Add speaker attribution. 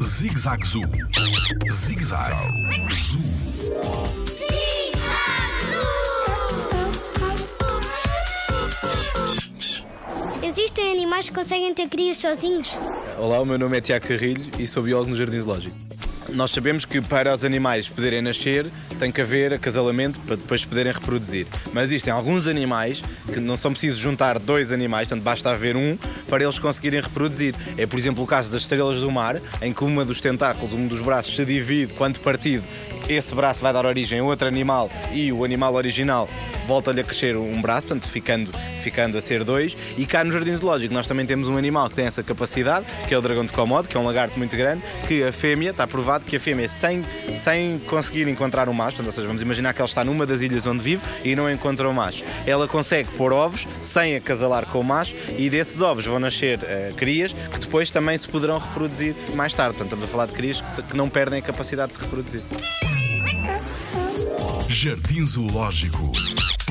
Speaker 1: Zig-Zag Zoo. Zig-Zag Zoo.
Speaker 2: Existem animais que conseguem ter crias sozinhos?
Speaker 3: Olá, o meu nome é Tiago Carrilho e sou biólogo no Jardim Zoológico. Nós sabemos que para os animais poderem nascer tem que haver acasalamento para depois poderem reproduzir. Mas existem alguns animais que não são precisos juntar dois animais, portanto basta haver um para eles conseguirem reproduzir. É, por exemplo, o caso das estrelas do mar, em que uma dos tentáculos, um dos braços se divide quando partido. Esse braço vai dar origem a outro animal e o animal original volta-lhe a crescer um braço, portanto ficando, ficando a ser dois. E cá no Jardim Zoológico nós também temos um animal que tem essa capacidade, que é o dragão de Komodo, que é um lagarto muito grande, que a fêmea, está provado que a fêmea, sem, sem conseguir encontrar um macho, portanto, ou seja, vamos imaginar que ela está numa das ilhas onde vive e não encontra o macho. Ela consegue pôr ovos sem acasalar com o macho e desses ovos vão nascer eh, crias que depois também se poderão reproduzir mais tarde. Portanto, estamos a falar de crias que, que não perdem a capacidade de se reproduzir.
Speaker 1: Jardim Zoológico.